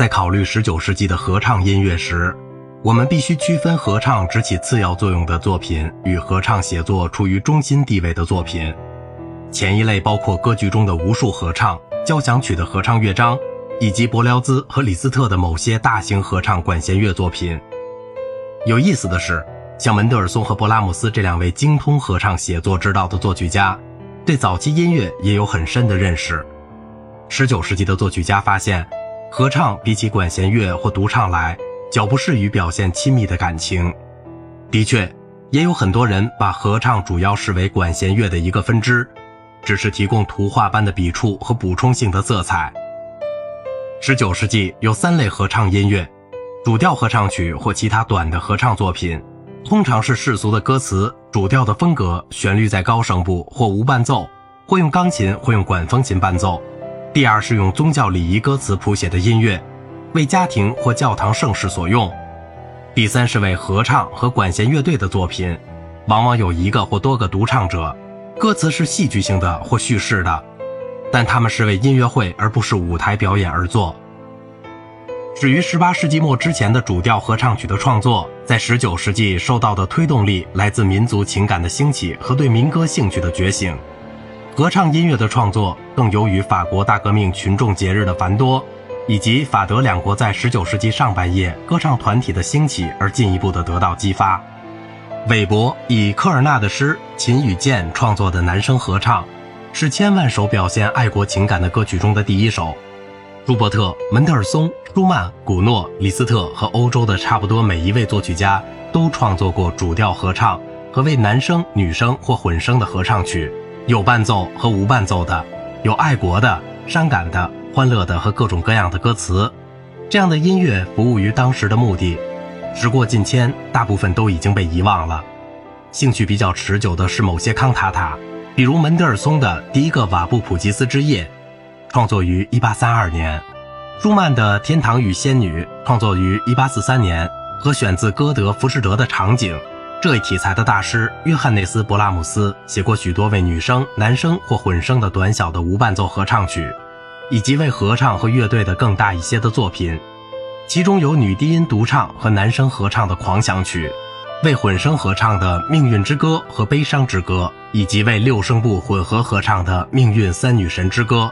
在考虑19世纪的合唱音乐时，我们必须区分合唱只起次要作用的作品与合唱写作处于中心地位的作品。前一类包括歌剧中的无数合唱、交响曲的合唱乐章，以及伯辽兹和李斯特的某些大型合唱管弦乐作品。有意思的是，像门德尔松和勃拉姆斯这两位精通合唱写作之道的作曲家，对早期音乐也有很深的认识。19世纪的作曲家发现，合唱比起管弦乐或独唱来，较不适于表现亲密的感情。的确，也有很多人把合唱主要视为管弦乐的一个分支。只是提供图画般的笔触和补充性的色彩。十九世纪有三类合唱音乐：主调合唱曲或其他短的合唱作品，通常是世俗的歌词、主调的风格、旋律在高声部或无伴奏，或用钢琴或用管风琴伴奏。第二是用宗教礼仪歌词谱写的音乐，为家庭或教堂盛事所用。第三是为合唱和管弦乐队的作品，往往有一个或多个独唱者。歌词是戏剧性的或叙事的，但他们是为音乐会而不是舞台表演而作。至于18世纪末之前的主调合唱曲的创作，在19世纪受到的推动力来自民族情感的兴起和对民歌兴趣的觉醒。合唱音乐的创作更由于法国大革命群众节日的繁多，以及法德两国在19世纪上半叶歌唱团体的兴起而进一步的得到激发。韦伯以科尔纳的诗《琴与剑》创作的男声合唱，是千万首表现爱国情感的歌曲中的第一首。舒伯特、门德尔松、舒曼、古诺、李斯特和欧洲的差不多每一位作曲家都创作过主调合唱和为男声、女声或混声的合唱曲，有伴奏和无伴奏的，有爱国的、伤感的、欢乐的和各种各样的歌词。这样的音乐服务于当时的目的。时过境迁，大部分都已经被遗忘了。兴趣比较持久的是某些康塔塔，比如门德尔松的第一个瓦布普吉斯之夜，创作于1832年；舒曼的《天堂与仙女》创作于1843年，和选自歌德《浮士德》的场景。这一题材的大师约翰内斯·勃拉姆斯写过许多为女声、男声或混声的短小的无伴奏合唱曲，以及为合唱和乐队的更大一些的作品。其中有女低音独唱和男声合唱的狂想曲，为混声合唱的《命运之歌》和《悲伤之歌》，以及为六声部混合合唱的《命运三女神之歌》。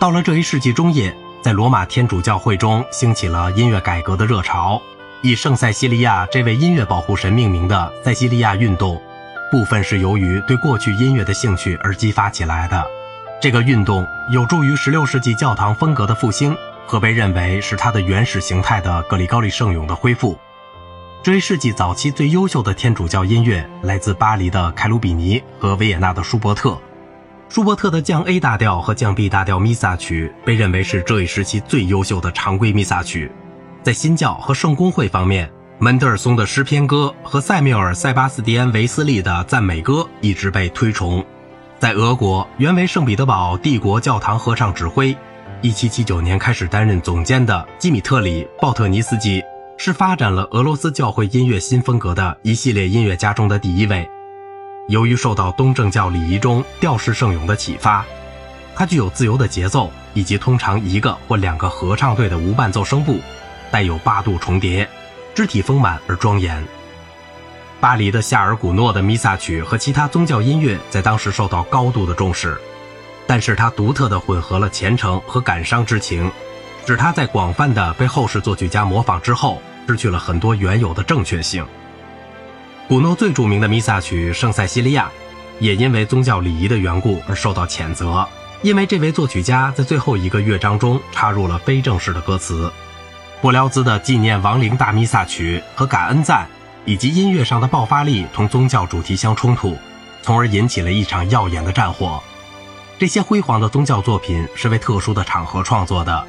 到了这一世纪中叶，在罗马天主教会中兴起了音乐改革的热潮，以圣塞西利亚这位音乐保护神命名的塞西利亚运动，部分是由于对过去音乐的兴趣而激发起来的。这个运动有助于16世纪教堂风格的复兴。和被认为是它的原始形态的格里高利圣咏的恢复。这一世纪早期最优秀的天主教音乐来自巴黎的凯鲁比尼和维也纳的舒伯特。舒伯特的降 A 大调和降 B 大调弥撒曲被认为是这一时期最优秀的常规弥撒曲。在新教和圣公会方面，门德尔松的诗篇歌和塞缪尔·塞巴斯蒂安·维斯利的赞美歌一直被推崇。在俄国，原为圣彼得堡帝国教堂合唱指挥。一七七九年开始担任总监的基米特里·鲍特尼斯基是发展了俄罗斯教会音乐新风格的一系列音乐家中的第一位。由于受到东正教礼仪中调式圣咏的启发，它具有自由的节奏以及通常一个或两个合唱队的无伴奏声部，带有八度重叠，肢体丰满而庄严。巴黎的夏尔古诺的弥撒曲和其他宗教音乐在当时受到高度的重视。但是它独特地混合了虔诚和感伤之情，使它在广泛的被后世作曲家模仿之后，失去了很多原有的正确性。古诺最著名的弥撒曲《圣塞西利亚》，也因为宗教礼仪的缘故而受到谴责，因为这位作曲家在最后一个乐章中插入了非正式的歌词。布辽兹的纪念亡灵大弥撒曲和感恩赞，以及音乐上的爆发力同宗教主题相冲突，从而引起了一场耀眼的战火。这些辉煌的宗教作品是为特殊的场合创作的，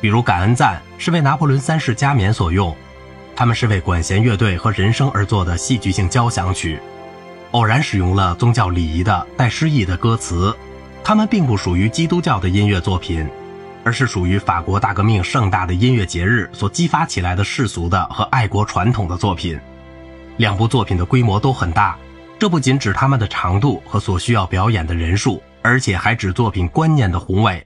比如《感恩赞》是为拿破仑三世加冕所用，他们是为管弦乐队和人声而作的戏剧性交响曲，偶然使用了宗教礼仪的带诗意的歌词，他们并不属于基督教的音乐作品，而是属于法国大革命盛大的音乐节日所激发起来的世俗的和爱国传统的作品。两部作品的规模都很大，这不仅指他们的长度和所需要表演的人数。而且还指作品观念的宏伟。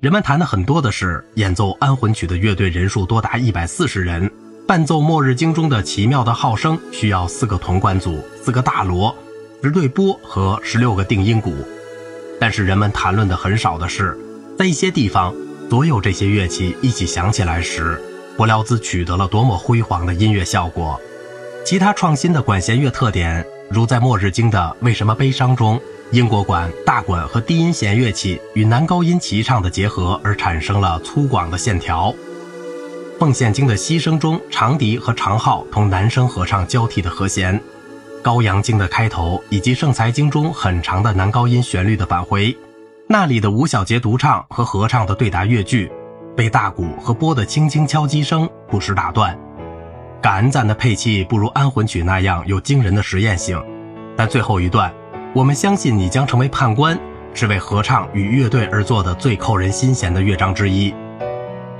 人们谈的很多的是演奏安魂曲的乐队人数多达一百四十人，伴奏《末日经》中的奇妙的号声需要四个铜管组、四个大锣、十对钵和十六个定音鼓。但是人们谈论的很少的是，在一些地方，所有这些乐器一起响起来时，柏辽兹取得了多么辉煌的音乐效果。其他创新的管弦乐特点，如在《末日经》的“为什么悲伤”中。英国管、大管和低音弦乐器与男高音齐唱的结合，而产生了粗犷的线条。奉献经的牺牲中，长笛和长号同男声合唱交替的和弦。高阳经的开头，以及圣才经中很长的男高音旋律的返回。那里的五小节独唱和合唱的对答乐句，被大鼓和波的轻轻敲击声不时打断。感恩赞的配器不如安魂曲那样有惊人的实验性，但最后一段。我们相信你将成为判官，是为合唱与乐队而做的最扣人心弦的乐章之一。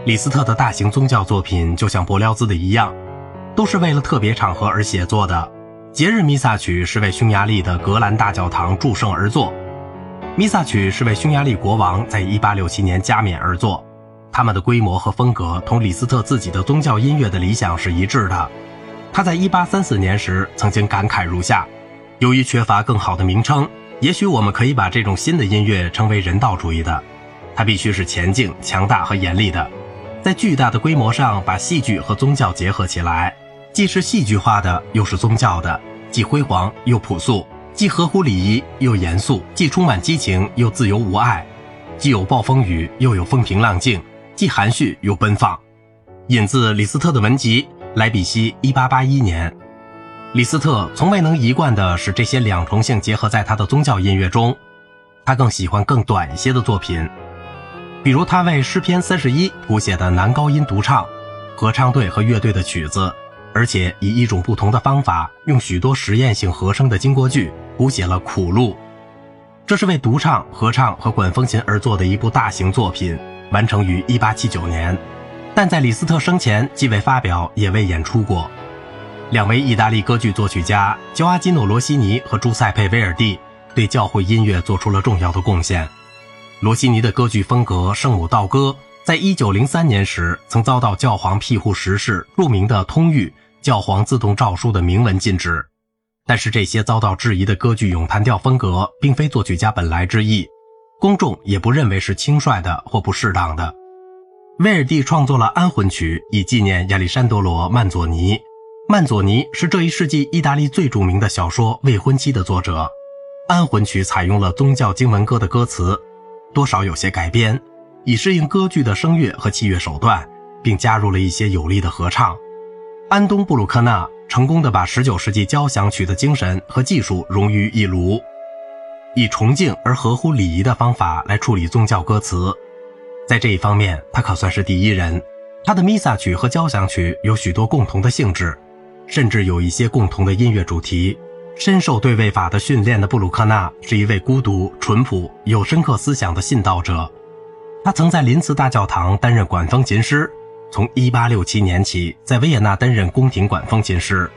李斯特的大型宗教作品就像柏辽兹的一样，都是为了特别场合而写作的。节日弥撒曲是为匈牙利的格兰大教堂祝圣而作，弥撒曲是为匈牙利国王在1867年加冕而作。他们的规模和风格同李斯特自己的宗教音乐的理想是一致的。他在1834年时曾经感慨如下。由于缺乏更好的名称，也许我们可以把这种新的音乐称为人道主义的。它必须是前进、强大和严厉的，在巨大的规模上把戏剧和宗教结合起来，既是戏剧化的，又是宗教的，既辉煌又朴素，既合乎礼仪又严肃，既充满激情又自由无碍，既有暴风雨又有风平浪静，既含蓄又奔放。引自李斯特的文集，莱比锡，一八八一年。李斯特从未能一贯地使这些两重性结合在他的宗教音乐中，他更喜欢更短一些的作品，比如他为诗篇三十一谱写的男高音独唱、合唱队和乐队的曲子，而且以一种不同的方法，用许多实验性和声的经过句谱写了苦路。这是为独唱、合唱和管风琴而作的一部大型作品，完成于一八七九年，但在李斯特生前既未发表，也未演出过。两位意大利歌剧作曲家乔阿基诺·罗西尼和朱塞佩·威尔蒂对教会音乐做出了重要的贡献。罗西尼的歌剧风格《圣母道歌》在一九零三年时曾遭到教皇庇护时事著名的通谕教皇自动诏书的明文禁止。但是这些遭到质疑的歌剧咏叹调风格并非作曲家本来之意，公众也不认为是轻率的或不适当的。威尔蒂创作了安魂曲以纪念亚历山德罗·曼佐尼。曼佐尼是这一世纪意大利最著名的小说《未婚妻》的作者，《安魂曲》采用了宗教经文歌的歌词，多少有些改编，以适应歌剧的声乐和器乐手段，并加入了一些有力的合唱。安东·布鲁克纳成功的把19世纪交响曲的精神和技术融于一炉，以崇敬而合乎礼仪的方法来处理宗教歌词，在这一方面他可算是第一人。他的弥撒曲和交响曲有许多共同的性质。甚至有一些共同的音乐主题。深受对位法的训练的布鲁克纳是一位孤独、淳朴、有深刻思想的信道者。他曾在林茨大教堂担任管风琴师，从1867年起在维也纳担任宫廷管风琴师。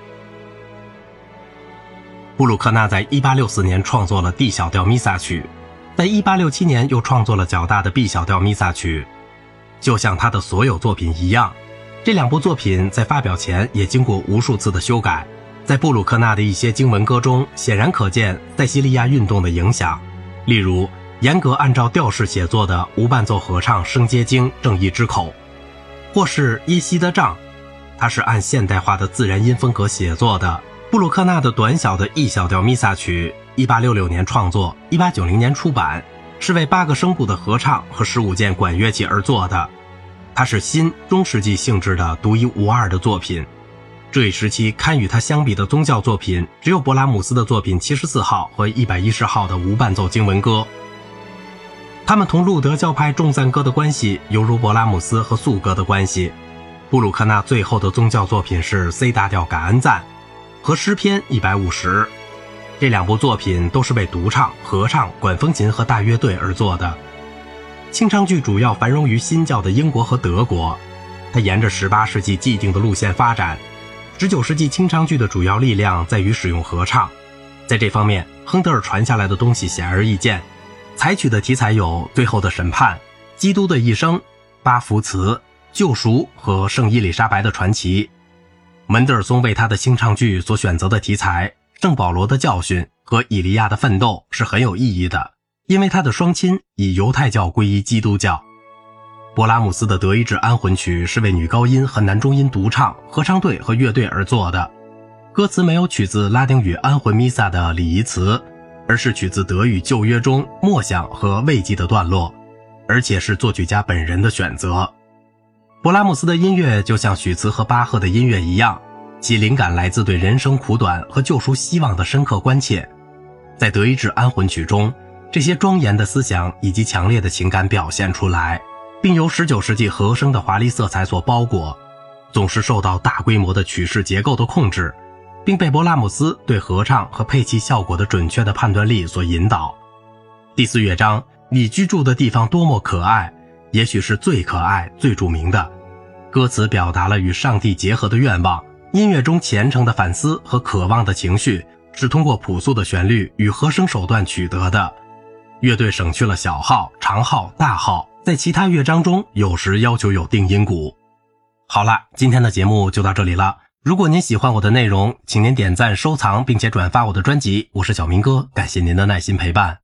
布鲁克纳在1864年创作了 D 小调弥撒曲，在1867年又创作了较大的 B 小调弥撒曲。就像他的所有作品一样。这两部作品在发表前也经过无数次的修改，在布鲁克纳的一些经文歌中，显然可见塞西利亚运动的影响。例如，严格按照调式写作的无伴奏合唱《圣阶经》正义之口，或是耶西的杖，它是按现代化的自然音风格写作的。布鲁克纳的短小的 E 小调弥撒曲，1866年创作，1890年出版，是为八个声部的合唱和十五件管乐器而作的。它是新中世纪性质的独一无二的作品。这一时期堪与它相比的宗教作品，只有勃拉姆斯的作品七十四号和一百一十号的无伴奏经文歌。他们同路德教派众赞歌的关系，犹如勃拉姆斯和颂歌的关系。布鲁克纳最后的宗教作品是 C 大调感恩赞和诗篇一百五十，这两部作品都是为独唱、合唱、管风琴和大乐队而作的。清唱剧主要繁荣于新教的英国和德国，它沿着18世纪既定的路线发展。19世纪清唱剧的主要力量在于使用合唱，在这方面，亨德尔传下来的东西显而易见。采取的题材有《最后的审判》《基督的一生、巴福词、救赎和圣伊丽莎白的传奇。门德尔松为他的清唱剧所选择的题材《圣保罗的教训》和《以利亚的奋斗》是很有意义的，因为他的双亲以犹太教皈依基督教。勃拉姆斯的《德意志安魂曲》是为女高音和男中音独唱、合唱队和乐队而作的，歌词没有取自拉丁语安魂弥撒的礼仪词，而是取自德语旧约中默想和慰藉的段落，而且是作曲家本人的选择。勃拉姆斯的音乐就像许茨和巴赫的音乐一样，其灵感来自对人生苦短和救赎希望的深刻关切。在《德意志安魂曲》中，这些庄严的思想以及强烈的情感表现出来。并由19世纪和声的华丽色彩所包裹，总是受到大规模的曲式结构的控制，并被勃拉姆斯对合唱和配器效果的准确的判断力所引导。第四乐章，你居住的地方多么可爱，也许是最可爱、最著名的。歌词表达了与上帝结合的愿望，音乐中虔诚的反思和渴望的情绪是通过朴素的旋律与和声手段取得的。乐队省去了小号、长号、大号。在其他乐章中，有时要求有定音鼓。好了，今天的节目就到这里了。如果您喜欢我的内容，请您点赞、收藏，并且转发我的专辑。我是小明哥，感谢您的耐心陪伴。